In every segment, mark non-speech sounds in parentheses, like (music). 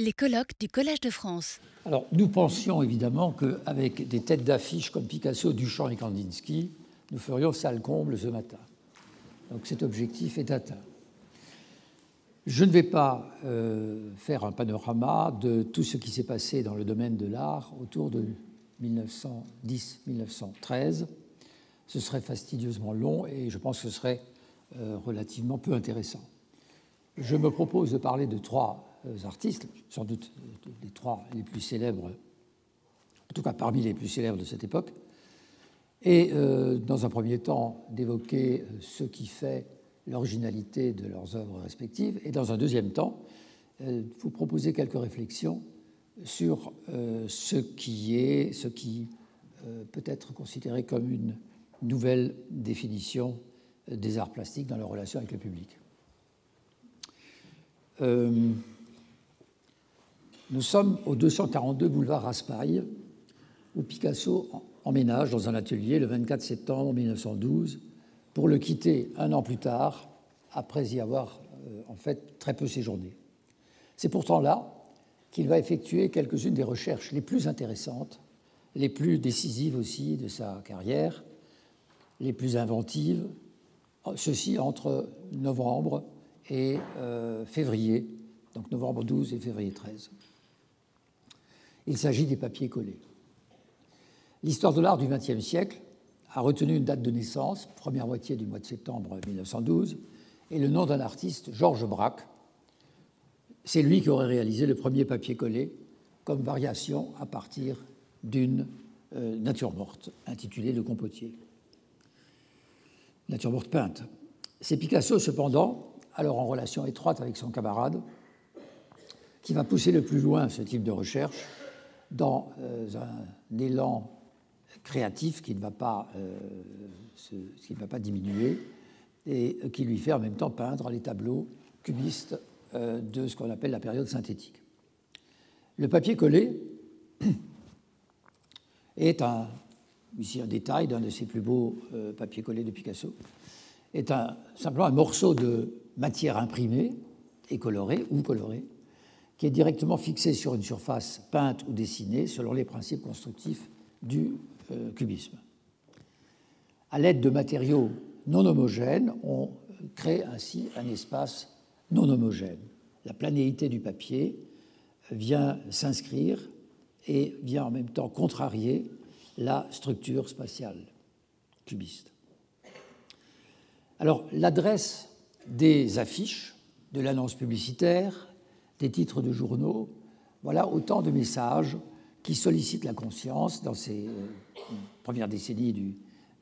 Les colloques du Collège de France. Alors, nous pensions évidemment qu'avec des têtes d'affiche comme Picasso, Duchamp et Kandinsky, nous ferions salle comble ce matin. Donc cet objectif est atteint. Je ne vais pas euh, faire un panorama de tout ce qui s'est passé dans le domaine de l'art autour de 1910-1913. Ce serait fastidieusement long et je pense que ce serait euh, relativement peu intéressant. Je me propose de parler de trois artistes, sans doute les trois les plus célèbres, en tout cas parmi les plus célèbres de cette époque, et euh, dans un premier temps d'évoquer euh, ce qui fait l'originalité de leurs œuvres respectives, et dans un deuxième temps, vous proposer quelques réflexions sur ce qui est, ce qui peut être considéré comme une nouvelle définition des arts plastiques dans leur relation avec le public. Nous sommes au 242 boulevard Raspail, où Picasso emménage dans un atelier le 24 septembre 1912 pour le quitter un an plus tard, après y avoir euh, en fait très peu séjourné. C'est pourtant là qu'il va effectuer quelques-unes des recherches les plus intéressantes, les plus décisives aussi de sa carrière, les plus inventives, ceci entre novembre et euh, février, donc novembre 12 et février 13. Il s'agit des papiers collés. L'histoire de l'art du XXe siècle a retenu une date de naissance, première moitié du mois de septembre 1912, et le nom d'un artiste, Georges Braque. C'est lui qui aurait réalisé le premier papier collé comme variation à partir d'une euh, nature morte, intitulée Le Compotier. Nature morte peinte. C'est Picasso, cependant, alors en relation étroite avec son camarade, qui va pousser le plus loin ce type de recherche dans euh, un élan créatif qui ne va pas, euh, qui ne va pas diminuer et qui lui fait en même temps peindre les tableaux cubistes euh, de ce qu'on appelle la période synthétique. Le papier collé (clears throat) est un, ici un détail d'un de ses plus beaux papiers collés de Picasso, est simplement un morceau de matière imprimée et colorée ou colorée qui est directement fixé sur une surface peinte ou dessinée selon les principes constructifs du euh, cubisme. À l'aide de matériaux non homogènes, on crée ainsi un espace non homogène. La planéité du papier vient s'inscrire et vient en même temps contrarier la structure spatiale cubiste. Alors l'adresse des affiches, de l'annonce publicitaire, des titres de journaux. Voilà autant de messages qui sollicitent la conscience dans ces euh, premières décennies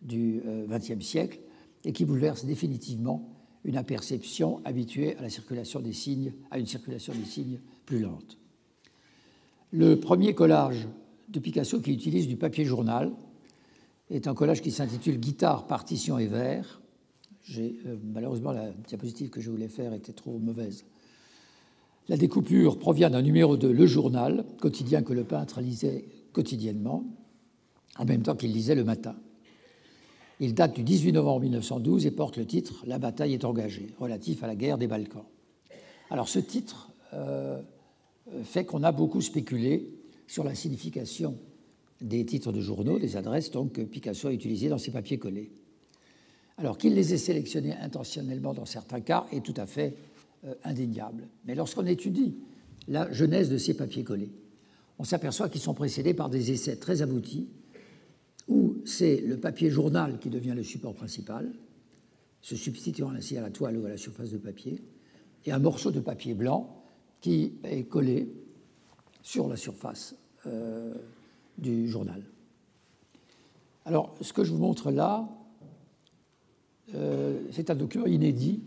du XXe siècle et qui bouleversent définitivement une aperception habituée à la circulation des signes, à une circulation des signes plus lente. Le premier collage de Picasso qui utilise du papier journal est un collage qui s'intitule Guitare, partition et verre. Euh, malheureusement, la diapositive que je voulais faire était trop mauvaise. La découpure provient d'un numéro de Le Journal, quotidien que le peintre lisait quotidiennement, en même temps qu'il lisait le matin. Il date du 18 novembre 1912 et porte le titre La bataille est engagée, relatif à la guerre des Balkans. Alors ce titre euh, fait qu'on a beaucoup spéculé sur la signification des titres de journaux, des adresses donc, que Picasso a utilisées dans ses papiers collés. Alors qu'il les ait sélectionnés intentionnellement dans certains cas est tout à fait indéniable. Mais lorsqu'on étudie la genèse de ces papiers collés, on s'aperçoit qu'ils sont précédés par des essais très aboutis où c'est le papier journal qui devient le support principal, se substituant ainsi à la toile ou à la surface de papier, et un morceau de papier blanc qui est collé sur la surface euh, du journal. Alors, ce que je vous montre là, euh, c'est un document inédit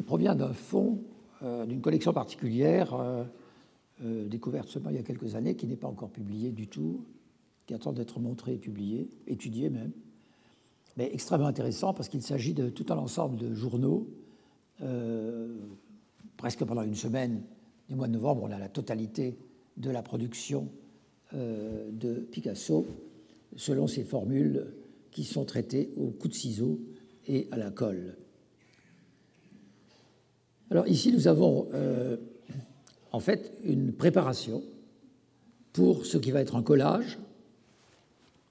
qui provient d'un fonds, euh, d'une collection particulière, euh, euh, découverte seulement il y a quelques années, qui n'est pas encore publiée du tout, qui attend d'être montrée et publiée, étudiée même, mais extrêmement intéressant parce qu'il s'agit de tout un ensemble de journaux. presque pendant une semaine du mois de novembre, on a la totalité de la production de Picasso selon ces formules qui sont traitées au coup de ciseau et à la colle. Alors ici, nous avons euh, en fait une préparation pour ce qui va être un collage,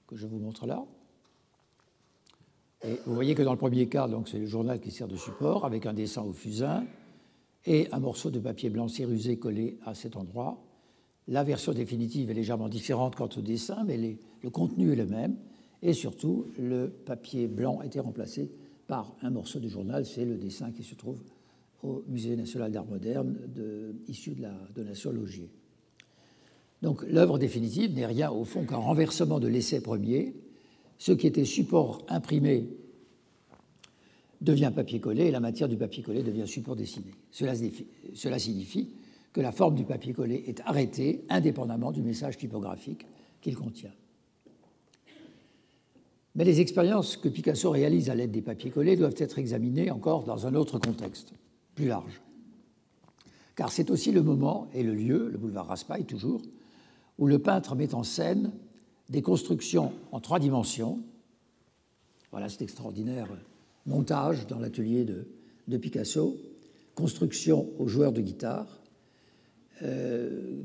que je vous montre là. Et vous voyez que dans le premier cas, c'est le journal qui sert de support, avec un dessin au fusain et un morceau de papier blanc cérusé collé à cet endroit. La version définitive est légèrement différente quant au dessin, mais le contenu est le même. Et surtout, le papier blanc a été remplacé par un morceau de journal. C'est le dessin qui se trouve au Musée national d'art moderne, issu de la donation Logier. Donc l'œuvre définitive n'est rien au fond qu'un renversement de l'essai premier. Ce qui était support imprimé devient papier collé et la matière du papier collé devient support dessiné. Cela, cela signifie que la forme du papier collé est arrêtée indépendamment du message typographique qu'il contient. Mais les expériences que Picasso réalise à l'aide des papiers collés doivent être examinées encore dans un autre contexte, large. Car c'est aussi le moment et le lieu, le boulevard Raspail toujours, où le peintre met en scène des constructions en trois dimensions. Voilà cet extraordinaire montage dans l'atelier de, Picasso, construction aux joueurs de guitare, euh,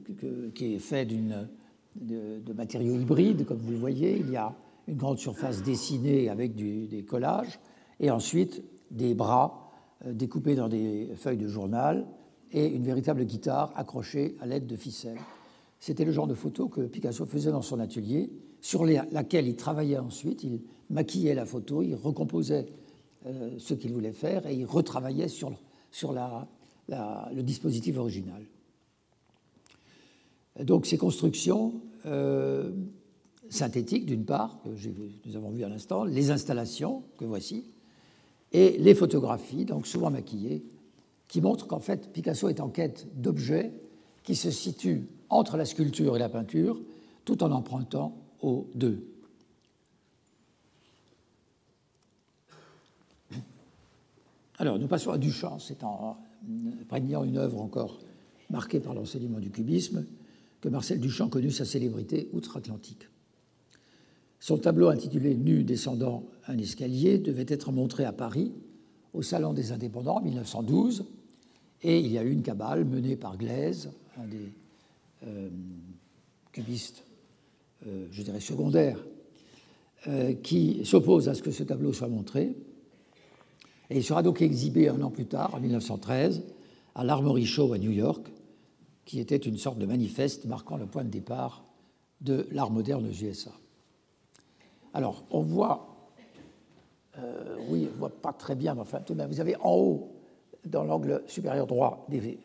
qui est fait de, de, matériaux hybrides, comme vous le voyez. Il y a une grande surface dessinée avec des collages, et ensuite des bras euh, découpés dans des feuilles de journal et une véritable guitare accrochée à l'aide de ficelles. C'était le genre de photo que Picasso faisait dans son atelier, sur laquelle il travaillait ensuite, il maquillait la photo, il recomposait euh, ce qu'il voulait faire et il retravaillait sur, sur le dispositif original. Donc ces constructions euh, synthétiques, d'une part, que nous avons vu à l'instant, les installations que voici, et les photographies, donc souvent maquillées, qui montrent qu'en fait Picasso est en quête d'objets qui se situent entre la sculpture et la peinture, tout en empruntant aux deux. Alors, nous passons à Duchamp. C'est en prégnant une œuvre encore marquée par l'enseignement du cubisme que Marcel Duchamp connut sa célébrité outre-Atlantique. Son tableau intitulé Nu descendant un escalier devait être montré à Paris au Salon des Indépendants en 1912 et il y a eu une cabale menée par Glaise, un des euh, cubistes, euh, je dirais secondaires, euh, qui s'oppose à ce que ce tableau soit montré. Et il sera donc exhibé un an plus tard, en 1913, à l'Armory Show à New York, qui était une sorte de manifeste marquant le point de départ de l'art moderne aux USA. Alors, on voit, oui, on ne voit pas très bien, mais enfin, tout de même, vous avez en haut, dans l'angle supérieur droit, des,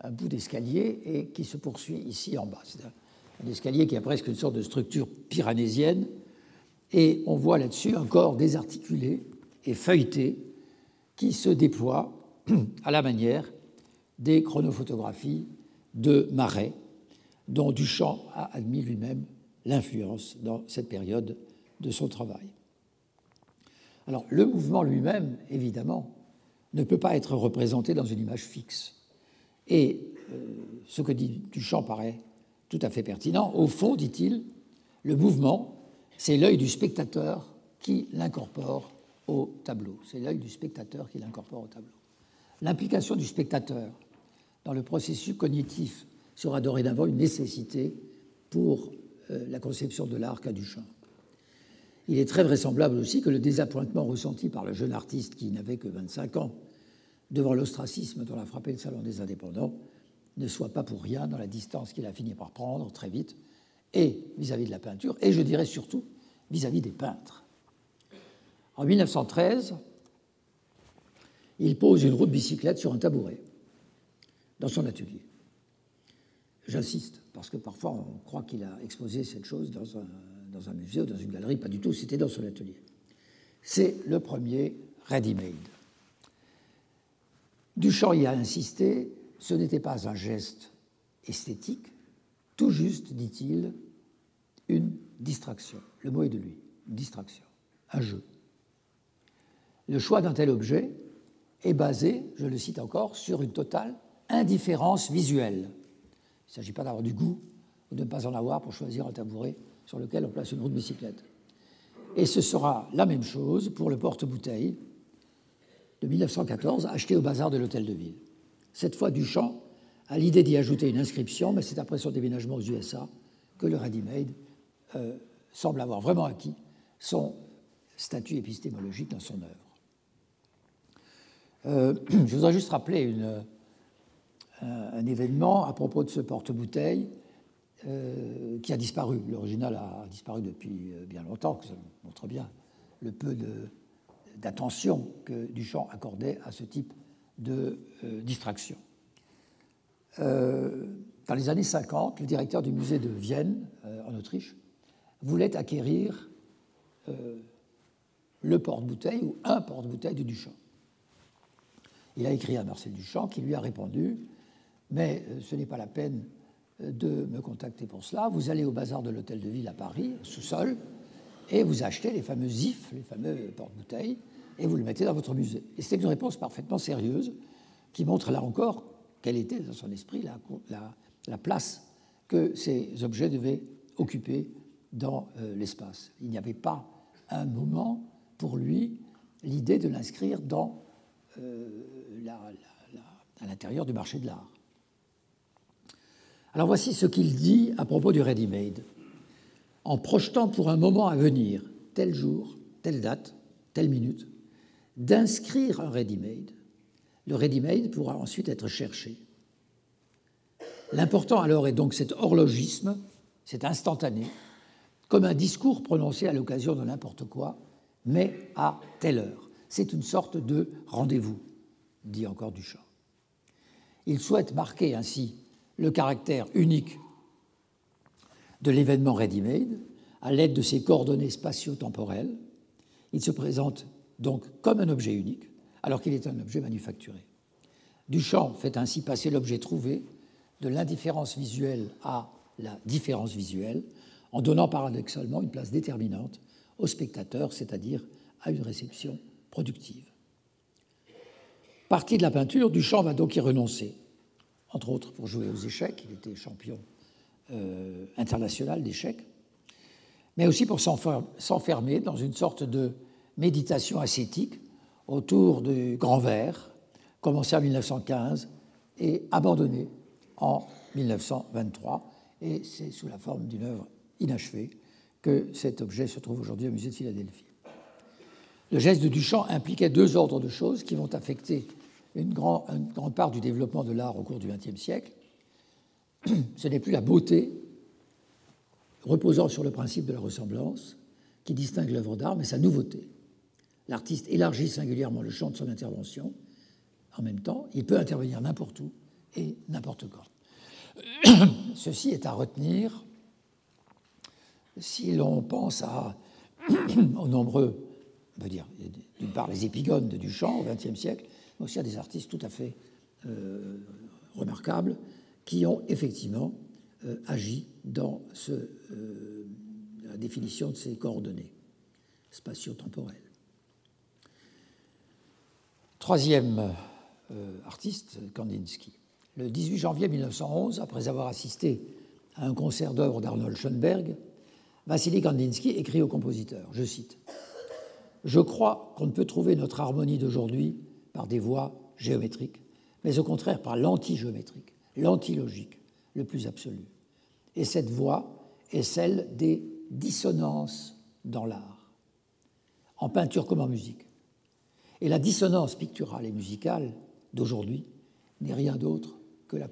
un bout d'escalier et qui se poursuit ici en bas. C'est un, escalier qui a presque une sorte de structure pyranésienne. Et on voit là-dessus un corps désarticulé et feuilleté qui se déploie (clears throat) à la manière des chronophotographies de Marais, dont Duchamp a admis lui-même l'influence dans cette période de son travail. Alors, le mouvement lui-même, évidemment, ne peut pas être représenté dans une image fixe. Et euh, ce que dit Duchamp paraît tout à fait pertinent. Au fond, dit-il, le mouvement, c'est l'œil du spectateur qui l'incorpore au tableau. C'est l'œil du spectateur qui l'incorpore au tableau. L'implication du spectateur dans le processus cognitif sera dorénavant une nécessité pour la conception de l'art qu'a Duchamp. Il est très vraisemblable aussi que le désappointement ressenti par le jeune artiste qui n'avait que 25 ans devant l'ostracisme dont a frappé le Salon des indépendants, ne soit pas pour rien dans la distance qu'il a fini par prendre très vite, et vis-à-vis de la peinture, et je dirais surtout vis-à-vis des peintres. En 1913, il pose une roue de bicyclette sur un tabouret dans son atelier. J'insiste, parce que parfois on croit qu'il a exposé cette chose dans un, musée ou dans une galerie, pas du tout, c'était dans son atelier. C'est le premier ready-made. Duchamp y a insisté, ce n'était pas un geste esthétique, tout juste, dit-il, une distraction. Le mot est de lui, distraction, un jeu. Le choix d'un tel objet est basé, je le cite encore, sur une totale indifférence visuelle. Il ne s'agit pas d'avoir du goût ou de ne pas en avoir pour choisir un tabouret sur lequel on place une roue de bicyclette. Et ce sera la même chose pour le porte-bouteille de 1914 acheté au bazar de l'Hôtel de Ville. Cette fois, Duchamp à l'idée d'y ajouter une inscription, mais c'est après son déménagement aux USA que le ready-made euh, semble avoir vraiment acquis son statut épistémologique dans son œuvre. Euh, (clears throat) je voudrais juste rappeler une, un, événement à propos de ce porte-bouteille euh, qui a disparu. L'original a disparu depuis bien longtemps, ça montre bien le peu d'attention que Duchamp accordait à ce type de distraction. Euh, dans les années 50, le directeur du musée de Vienne, euh, en Autriche, voulait acquérir euh, le porte-bouteille ou un porte-bouteille de Duchamp. Il a écrit à Marcel Duchamp qui lui a répondu Mais ce n'est pas la peine de me contacter pour cela. Vous allez au bazar de l'hôtel de ville à Paris, sous-sol, et vous achetez les fameux IF, les fameux porte-bouteilles, et vous le mettez dans votre musée. Et c'était une réponse parfaitement sérieuse qui montre là encore quelle était dans son esprit la, place que ces objets devaient occuper dans euh, l'espace. Il n'y avait pas un moment pour lui l'idée de l'inscrire euh, à l'intérieur du marché de l'art. Alors voici ce qu'il dit à propos du ready-made. En projetant pour un moment à venir, tel jour, telle date, telle minute, d'inscrire un ready-made le ready-made pourra ensuite être cherché. L'important alors est donc cet horlogisme, cet instantané, comme un discours prononcé à l'occasion de n'importe quoi, mais à telle heure. C'est une sorte de rendez-vous, dit encore Duchamp. Il souhaite marquer ainsi le caractère unique de l'événement ready-made à l'aide de ses coordonnées spatio-temporelles. Il se présente donc comme un objet unique, alors qu'il est un objet manufacturé. Duchamp fait ainsi passer l'objet trouvé de l'indifférence visuelle à la différence visuelle, en donnant paradoxalement une place déterminante au spectateur, c'est-à-dire à une réception productive. Parti de la peinture, Duchamp va donc y renoncer, entre autres pour jouer aux échecs, il était champion euh, international d'échecs, mais aussi pour s'enfermer dans une sorte de méditation ascétique autour du grand verre, commencé en 1915 et abandonné en 1923. Et c'est sous la forme d'une œuvre inachevée que cet objet se trouve aujourd'hui au musée de Philadelphie. Le geste de Duchamp impliquait deux ordres de choses qui vont affecter une, grande part du développement de l'art au cours du XXe siècle. (clears throat) Ce n'est plus la beauté reposant sur le principe de la ressemblance qui distingue l'œuvre d'art, mais sa nouveauté. L'artiste élargit singulièrement le champ de son intervention. En même temps, il peut intervenir n'importe où et n'importe quand. (clears throat) Ceci est à retenir si l'on pense (clears throat) aux nombreux, on peut dire, d'une part les épigones de Duchamp au XXe siècle, mais aussi à des artistes tout à fait euh, remarquables qui ont effectivement euh, agi dans euh, la définition de ces coordonnées spatio-temporelles. Troisième artiste, Kandinsky. Le 18 janvier 1911, après avoir assisté à un concert d'œuvres d'Arnold Schoenberg, Vassili Kandinsky écrit au compositeur, je cite, Je crois qu'on ne peut trouver notre harmonie d'aujourd'hui par des voies géométriques, mais au contraire par l'antigéométrique, l'antilogique, le plus absolu. Et cette voie est celle des dissonances dans l'art, en peinture comme en musique. Et la dissonance picturale et musicale d'aujourd'hui n'est rien d'autre que la,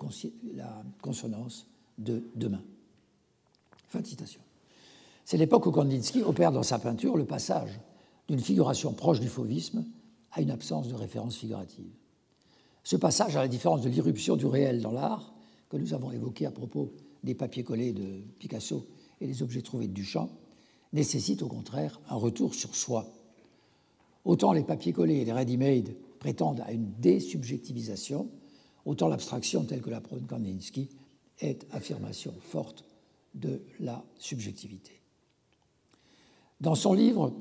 consonance de demain. Fin de citation. C'est l'époque où Kandinsky opère dans sa peinture le passage d'une figuration proche du fauvisme à une absence de référence figurative. Ce passage, à la différence de l'irruption du réel dans l'art, que nous avons évoqué à propos des papiers collés de Picasso et des objets trouvés de Duchamp, nécessite au contraire un retour sur soi, Autant les papiers collés et les ready-made prétendent à une désubjectivisation, autant l'abstraction telle que la prône Kandinsky est affirmation forte de la subjectivité. Dans son livre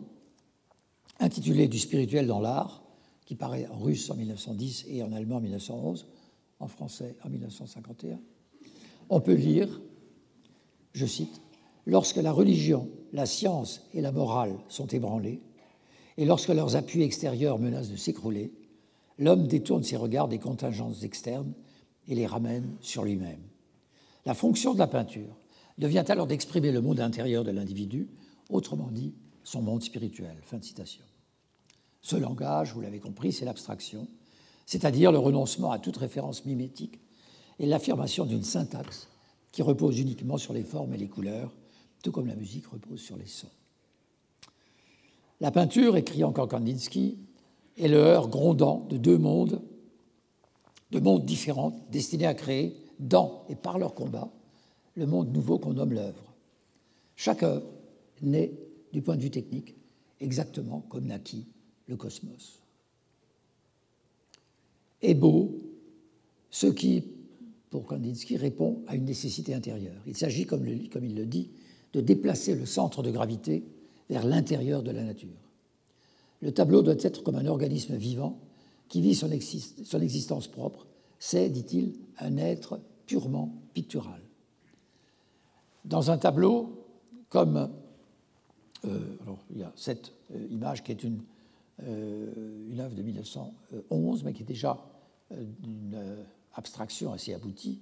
intitulé Du spirituel dans l'art, qui paraît en russe en 1910 et en allemand en 1911, en français en 1951, on peut lire, je cite, Lorsque la religion, la science et la morale sont ébranlées, et lorsque leurs appuis extérieurs menacent de s'écrouler, l'homme détourne ses regards des contingences externes et les ramène sur lui-même. La fonction de la peinture devient alors d'exprimer le monde intérieur de l'individu, autrement dit son monde spirituel. Fin de citation. Ce langage, vous l'avez compris, c'est l'abstraction, c'est-à-dire le renoncement à toute référence mimétique et l'affirmation d'une syntaxe qui repose uniquement sur les formes et les couleurs, tout comme la musique repose sur les sons. La peinture, écrit encore Kandinsky, est le heurt grondant de deux mondes, de mondes différents destinés à créer, dans et par leur combat, le monde nouveau qu'on nomme l'œuvre. Chaque œuvre naît, du point de vue technique, exactement comme naquit le cosmos. Est beau ce qui, pour Kandinsky, répond à une nécessité intérieure. Il s'agit, comme, il le dit, de déplacer le centre de gravité vers l'intérieur de la nature. Le tableau doit être comme un organisme vivant qui vit son, existence propre. C'est, dit-il, un être purement pictural. Dans un tableau, comme euh, alors, il y a cette euh, image qui est une, une œuvre de 1911, mais qui est déjà d'une abstraction assez aboutie,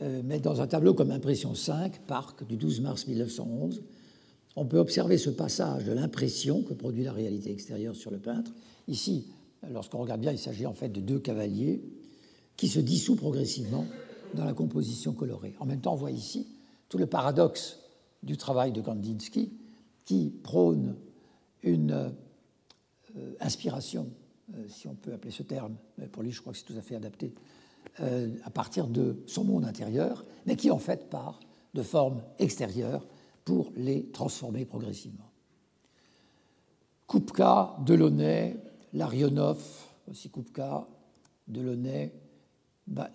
mais dans un tableau comme Impression 5, Parc, du 12 mars 1911, on peut observer ce passage de l'impression que produit la réalité extérieure sur le peintre. Ici, lorsqu'on regarde bien, il s'agit en fait de deux cavaliers qui se dissouent progressivement dans la composition colorée. En même temps, on voit ici tout le paradoxe du travail de Kandinsky qui prône une euh, inspiration, euh, si on peut appeler ce terme, pour lui je crois que c'est tout à fait adapté, euh, à partir de son monde intérieur, mais qui en fait part de formes extérieures pour les transformer progressivement. Kupka, Delaunay, Larionov, aussi Kupka, Delaunay,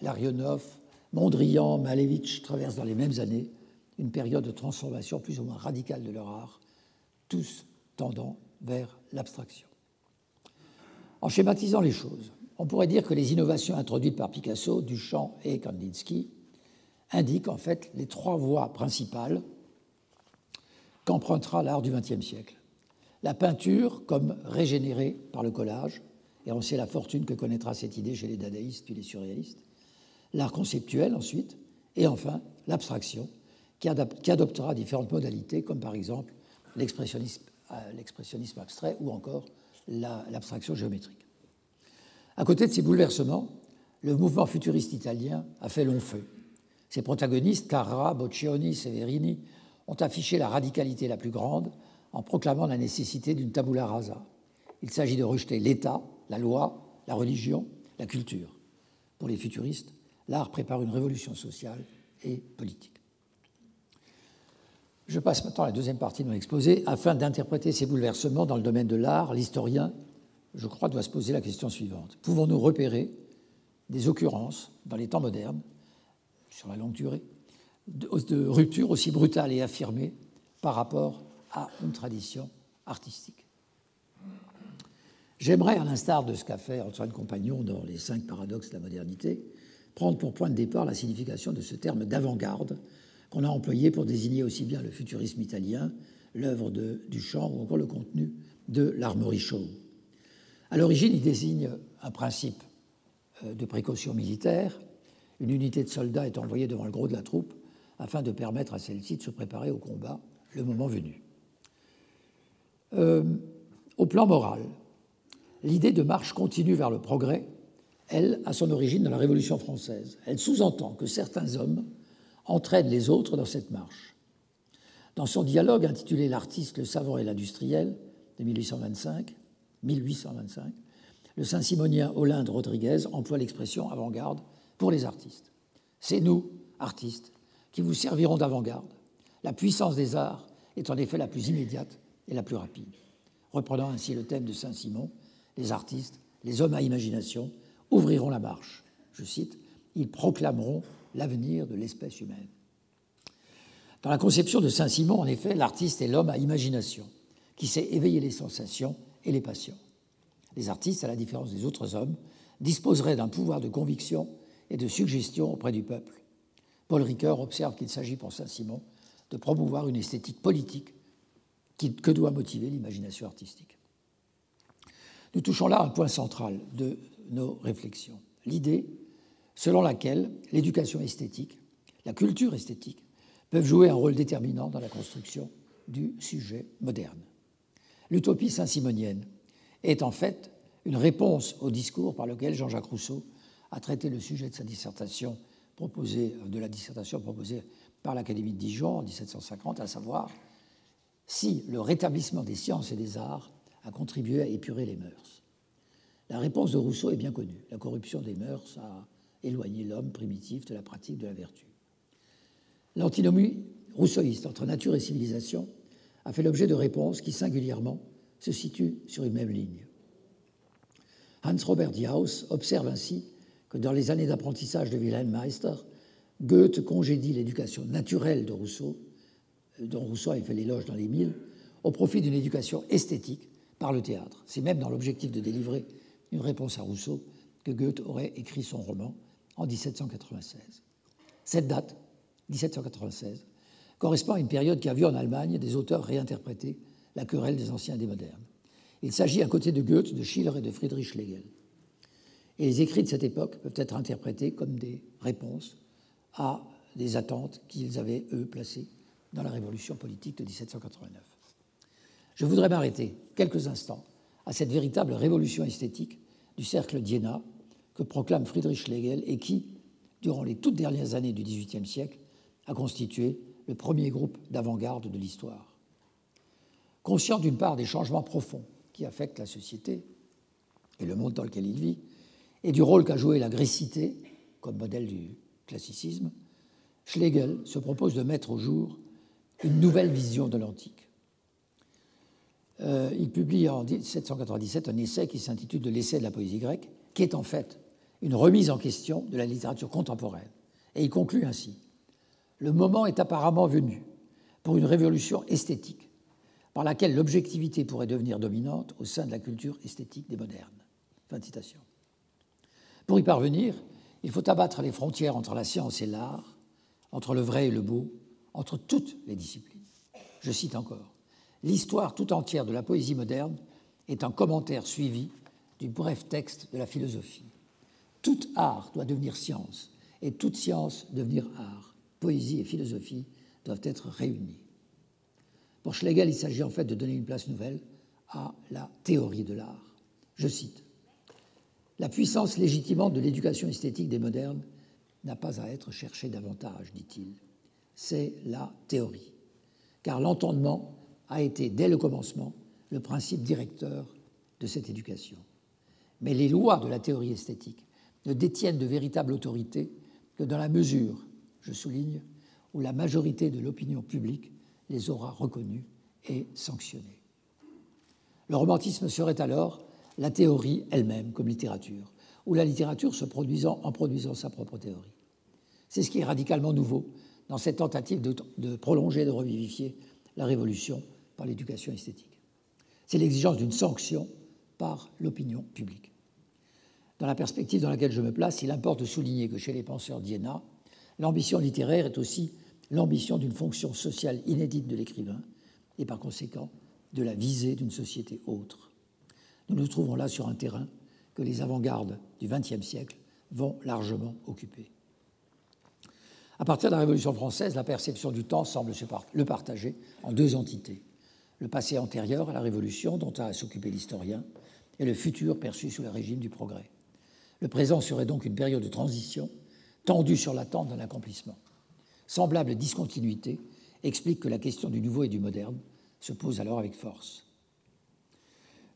Larionov, Mondrian, Malevich traversent dans les mêmes années une période de transformation plus ou moins radicale de leur art, tous tendant vers l'abstraction. En schématisant les choses, on pourrait dire que les innovations introduites par Picasso, Duchamp et Kandinsky indiquent en fait les trois voies principales qu'empruntera l'art du XXe siècle. La peinture comme régénérée par le collage, et on sait la fortune que connaîtra cette idée chez les dadaïstes puis les surréalistes. L'art conceptuel ensuite, et enfin l'abstraction, qui, adoptera différentes modalités, comme par exemple l'expressionnisme euh, abstrait ou encore l'abstraction géométrique. À côté de ces bouleversements, le mouvement futuriste italien a fait long feu. Ses protagonistes, Carra, Boccioni, Severini, ont affiché la radicalité la plus grande en proclamant la nécessité d'une tabula rasa. Il s'agit de rejeter l'État, la loi, la religion, la culture. Pour les futuristes, l'art prépare une révolution sociale et politique. Je passe maintenant à la deuxième partie de mon exposé. Afin d'interpréter ces bouleversements dans le domaine de l'art, l'historien, je crois, doit se poser la question suivante. Pouvons-nous repérer des occurrences dans les temps modernes, sur la longue durée, de, rupture aussi brutale et affirmée par rapport à une tradition artistique? J'aimerais, à l'instar de ce qu'a fait Antoine Compagnon dans Les cinq paradoxes de la modernité, prendre pour point de départ la signification de ce terme d'avant-garde qu'on a employé pour désigner aussi bien le futurisme italien, l'œuvre de Duchamp ou encore le contenu de l'Armory Show. À l'origine, il désigne un principe euh, de précaution militaire. Une unité de soldats est envoyée devant le gros de la troupe afin de permettre à celle-ci de se préparer au combat le moment venu. Euh, au plan moral, l'idée de marche continue vers le progrès, elle, a son origine dans la Révolution française. Elle sous-entend que certains hommes entraînent les autres dans cette marche. Dans son dialogue intitulé L'artiste, le savant et l'industriel de 1825, 1825 le Saint-Simonien Olinde Rodriguez emploie l'expression avant-garde pour les artistes. C'est nous, artistes, qui vous serviront d'avant-garde. La puissance des arts est en effet la plus immédiate et la plus rapide. Reprenant ainsi le thème de Saint-Simon, les artistes, les hommes à imagination, ouvriront la marche. Je cite, ils proclameront l'avenir de l'espèce humaine. Dans la conception de Saint-Simon, en effet, l'artiste est l'homme à imagination, qui sait éveiller les sensations et les passions. Les artistes, à la différence des autres hommes, disposeraient d'un pouvoir de conviction et de suggestion auprès du peuple, Paul Ricoeur observe qu'il s'agit pour Saint-Simon de promouvoir une esthétique politique que doit motiver l'imagination artistique. Nous touchons là un point central de nos réflexions, l'idée selon laquelle l'éducation esthétique, la culture esthétique, peuvent jouer un rôle déterminant dans la construction du sujet moderne. L'utopie saint-simonienne est en fait une réponse au discours par lequel Jean-Jacques Rousseau a traité le sujet de sa dissertation proposée, de la dissertation proposée par l'Académie de Dijon en 1750, à savoir si le rétablissement des sciences et des arts a contribué à épurer les mœurs. La réponse de Rousseau est bien connue. La corruption des mœurs a éloigné l'homme primitif de la pratique de la vertu. L'antinomie rousseauiste entre nature et civilisation a fait l'objet de réponses qui singulièrement se situent sur une même ligne. Hans Robert Diaus observe ainsi que dans les années d'apprentissage de Wilhelm Meister, Goethe congédie l'éducation naturelle de Rousseau, euh, dont Rousseau avait fait l'éloge dans les Mille, au profit d'une éducation esthétique par le théâtre. C'est même dans l'objectif de délivrer une réponse à Rousseau que Goethe aurait écrit son roman en 1796. Cette date, 1796, correspond à une période qui a vu en Allemagne des auteurs réinterpréter la querelle des anciens et des modernes. Il s'agit à côté de Goethe, de Schiller et de Friedrich Schlegel. Et les écrits de cette époque peuvent être interprétés comme des réponses à des attentes qu'ils avaient, eux, placées dans la révolution politique de 1789. Je voudrais m'arrêter quelques instants à cette véritable révolution esthétique du cercle d'Iéna que proclame Friedrich Schlegel et qui, durant les toutes dernières années du XVIIIe siècle, a constitué le premier groupe d'avant-garde de l'histoire. Conscient d'une part des changements profonds qui affecte la société et le monde dans lequel il vit, et du rôle qu'a joué la grécité comme modèle du classicisme, Schlegel se propose de mettre au jour une nouvelle vision de l'antique. Euh, il publie en 1797 un essai qui s'intitule De l'essai de la poésie grecque, qui est en fait une remise en question de la littérature contemporaine. Et il conclut ainsi Le moment est apparemment venu pour une révolution esthétique par laquelle l'objectivité pourrait devenir dominante au sein de la culture esthétique des modernes. Fin de citation. Pour y parvenir, il faut abattre les frontières entre la science et l'art, entre le vrai et le beau, entre toutes les disciplines. Je cite encore L'histoire tout entière de la poésie moderne est un commentaire suivi du bref texte de la philosophie. Tout art doit devenir science et toute science devenir art. Poésie et philosophie doivent être réunies. Pour Schlegel, il s'agit en fait de donner une place nouvelle à la théorie de l'art. Je cite La puissance légitimante de l'éducation esthétique des modernes n'a pas à être cherchée davantage, dit-il. C'est la théorie. Car l'entendement a été, dès le commencement, le principe directeur de cette éducation. Mais les lois de la théorie esthétique ne détiennent de véritable autorité que dans la mesure, je souligne, où la majorité de l'opinion publique les aura reconnus et sanctionnés. Le romantisme serait alors la théorie elle-même comme littérature, ou la littérature se produisant en produisant sa propre théorie. C'est ce qui est radicalement nouveau dans cette tentative de, prolonger, de revivifier la révolution par l'éducation esthétique. C'est l'exigence d'une sanction par l'opinion publique. Dans la perspective dans laquelle je me place, il importe de souligner que chez les penseurs d'Iéna, l'ambition littéraire est aussi l'ambition d'une fonction sociale inédite de l'écrivain et par conséquent de la visée d'une société autre. Nous nous trouvons là sur un terrain que les avant-gardes du XXe siècle vont largement occuper. À partir de la Révolution française, la perception du temps semble se le partager en deux entités. Le passé antérieur à la Révolution, dont a à s'occuper l'historien, et le futur perçu sous le régime du progrès. Le présent serait donc une période de transition tendue sur l'attente d'un accomplissement. Semblable discontinuité explique que la question du nouveau et du moderne se pose alors avec force.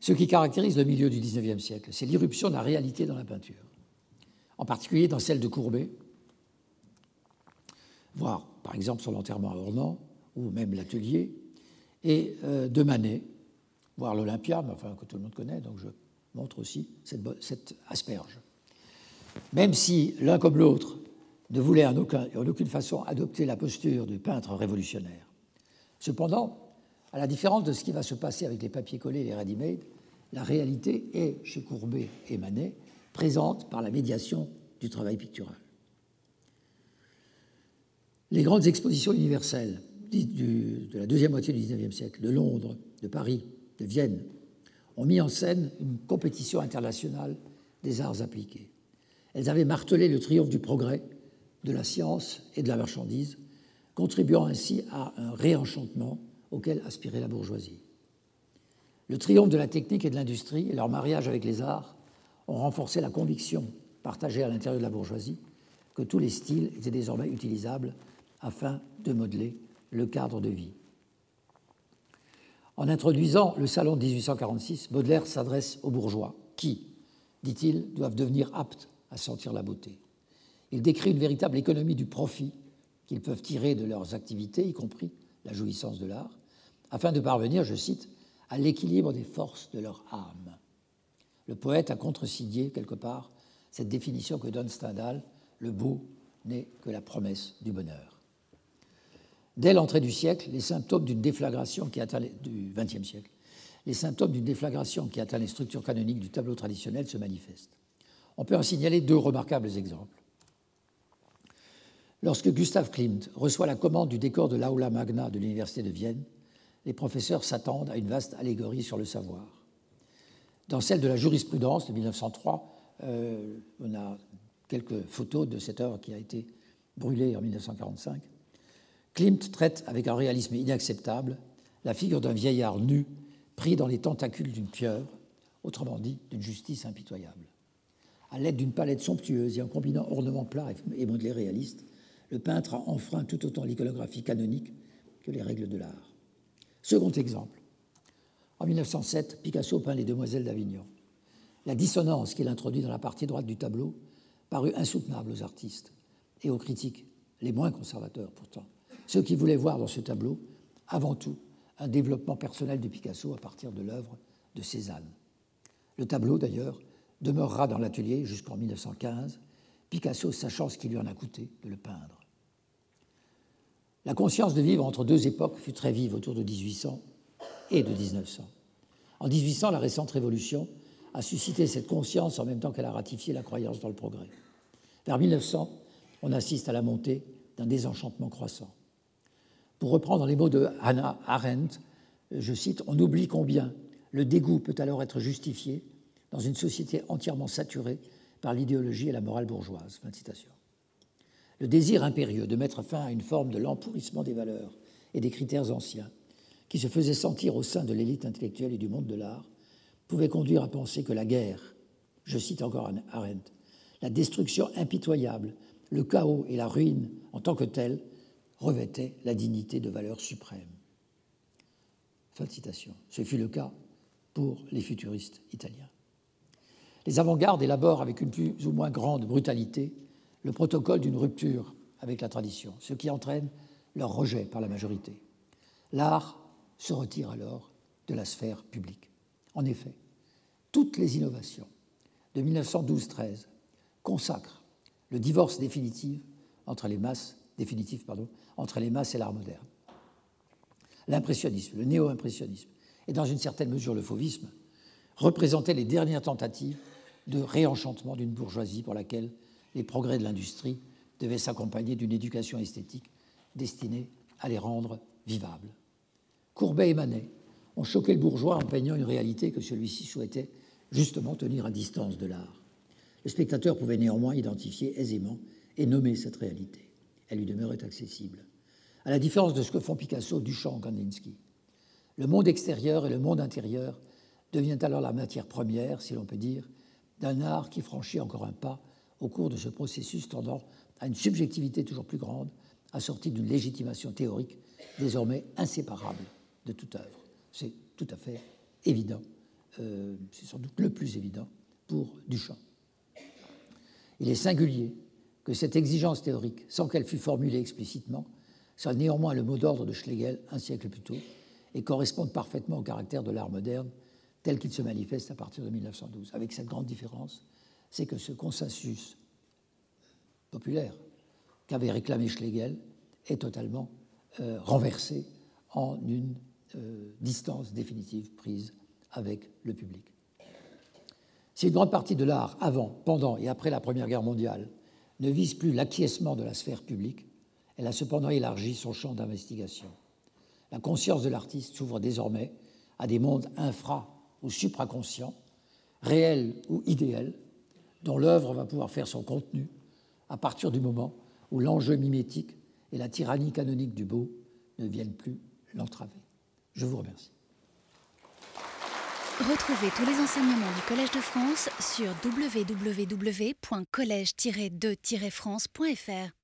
Ce qui caractérise le milieu du XIXe siècle, c'est l'irruption de la réalité dans la peinture, en particulier dans celle de Courbet, voire par exemple son enterrement à Ornans, ou même l'atelier, et euh, de Manet, voire l'Olympia, enfin, que tout le monde connaît, donc je montre aussi cette asperge. Même si l'un comme l'autre ne voulait en, aucune façon adopter la posture du peintre révolutionnaire. Cependant, à la différence de ce qui va se passer avec les papiers collés et les ready-made, la réalité est, chez Courbet et Manet, présente par la médiation du travail pictural. Les grandes expositions universelles de la deuxième moitié du XIXe siècle, de Londres, de Paris, de Vienne, ont mis en scène une compétition internationale des arts appliqués. Elles avaient martelé le triomphe du progrès, de la science et de la marchandise, contribuant ainsi à un réenchantement auquel aspirait la bourgeoisie. Le triomphe de la technique et de l'industrie et leur mariage avec les arts ont renforcé la conviction partagée à l'intérieur de la bourgeoisie que tous les styles étaient désormais utilisables afin de modeler le cadre de vie. En introduisant le salon de 1846, Baudelaire s'adresse aux bourgeois qui, dit-il, doivent devenir aptes à sentir la beauté. Il décrit une véritable économie du profit qu'ils peuvent tirer de leurs activités, y compris la jouissance de l'art, afin de parvenir, je cite, à l'équilibre des forces de leur âme. Le poète a contresigné quelque part cette définition que donne Stendhal le beau n'est que la promesse du bonheur. Dès l'entrée du siècle, les symptômes d'une déflagration qui atteint les, du XXe siècle, les symptômes d'une déflagration qui atteint les structures canoniques du tableau traditionnel se manifestent. On peut en signaler deux remarquables exemples. Lorsque Gustav Klimt reçoit la commande du décor de l'Aula Magna de l'Université de Vienne, les professeurs s'attendent à une vaste allégorie sur le savoir. Dans celle de la jurisprudence de 1903, euh, on a quelques photos de cette œuvre qui a été brûlée en 1945. Klimt traite avec un réalisme inacceptable la figure d'un vieillard nu pris dans les tentacules d'une pieuvre, autrement dit d'une justice impitoyable. À l'aide d'une palette somptueuse et en combinant ornements plats et modelés réalistes, le peintre a enfreint tout autant l'iconographie canonique que les règles de l'art. Second exemple. En 1907, Picasso peint Les Demoiselles d'Avignon. La dissonance qu'il introduit dans la partie droite du tableau parut insoutenable aux artistes et aux critiques, les moins conservateurs pourtant, ceux qui voulaient voir dans ce tableau, avant tout, un développement personnel de Picasso à partir de l'œuvre de Cézanne. Le tableau, d'ailleurs, demeurera dans l'atelier jusqu'en 1915, Picasso sachant ce qui lui en a coûté de le peindre. La conscience de vivre entre deux époques fut très vive autour de 1800 et de 1900. En 1800, la récente révolution a suscité cette conscience en même temps qu'elle a ratifié la croyance dans le progrès. Vers 1900, on assiste à la montée d'un désenchantement croissant. Pour reprendre les mots de Hannah Arendt, je cite, On oublie combien le dégoût peut alors être justifié dans une société entièrement saturée par l'idéologie et la morale bourgeoise. Fin de citation. Le désir impérieux de mettre fin à une forme de l'empourrissement des valeurs et des critères anciens qui se faisait sentir au sein de l'élite intellectuelle et du monde de l'art pouvait conduire à penser que la guerre, je cite encore Arendt, la destruction impitoyable, le chaos et la ruine en tant que tels revêtaient la dignité de valeur suprême. Fin de citation. Ce fut le cas pour les futuristes italiens. Les avant-gardes élaborent avec une plus ou moins grande brutalité le protocole d'une rupture avec la tradition, ce qui entraîne leur rejet par la majorité. L'art se retire alors de la sphère publique. En effet, toutes les innovations de 1912-13 consacrent le divorce définitif entre les masses, entre les masses et l'art moderne. L'impressionnisme, le néo-impressionnisme et dans une certaine mesure le fauvisme représentaient les dernières tentatives de réenchantement d'une bourgeoisie pour laquelle les progrès de l'industrie devaient s'accompagner d'une éducation esthétique destinée à les rendre vivables. Courbet et Manet ont choqué le bourgeois en peignant une réalité que celui-ci souhaitait justement tenir à distance de l'art. Le spectateur pouvait néanmoins identifier aisément et nommer cette réalité. Elle lui demeurait accessible. À la différence de ce que font Picasso, Duchamp, Kandinsky, le monde extérieur et le monde intérieur deviennent alors la matière première, si l'on peut dire, d'un art qui franchit encore un pas au cours de ce processus tendant à une subjectivité toujours plus grande, assortie d'une légitimation théorique désormais inséparable de toute œuvre. C'est tout à fait évident, euh, c'est sans doute le plus évident pour Duchamp. Il est singulier que cette exigence théorique, sans qu'elle fût formulée explicitement, soit néanmoins le mot d'ordre de Schlegel un siècle plus tôt et corresponde parfaitement au caractère de l'art moderne tel qu'il se manifeste à partir de 1912. Avec cette grande différence, c'est que ce consensus populaire qu'avait réclamé Schlegel est totalement euh, renversé en une euh, distance définitive prise avec le public. Si une grande partie de l'art, avant, pendant et après la Première Guerre mondiale, ne vise plus l'acquiescement de la sphère publique, elle a cependant élargi son champ d'investigation. La conscience de l'artiste s'ouvre désormais à des mondes infra ou supraconscients, réels ou idéels, dont l'œuvre va pouvoir faire son contenu à partir du moment où l'enjeu mimétique et la tyrannie canonique du beau ne viennent plus l'entraver. Je vous remercie. Retrouvez tous les enseignements du Collège de France sur www.colège-2-france.fr.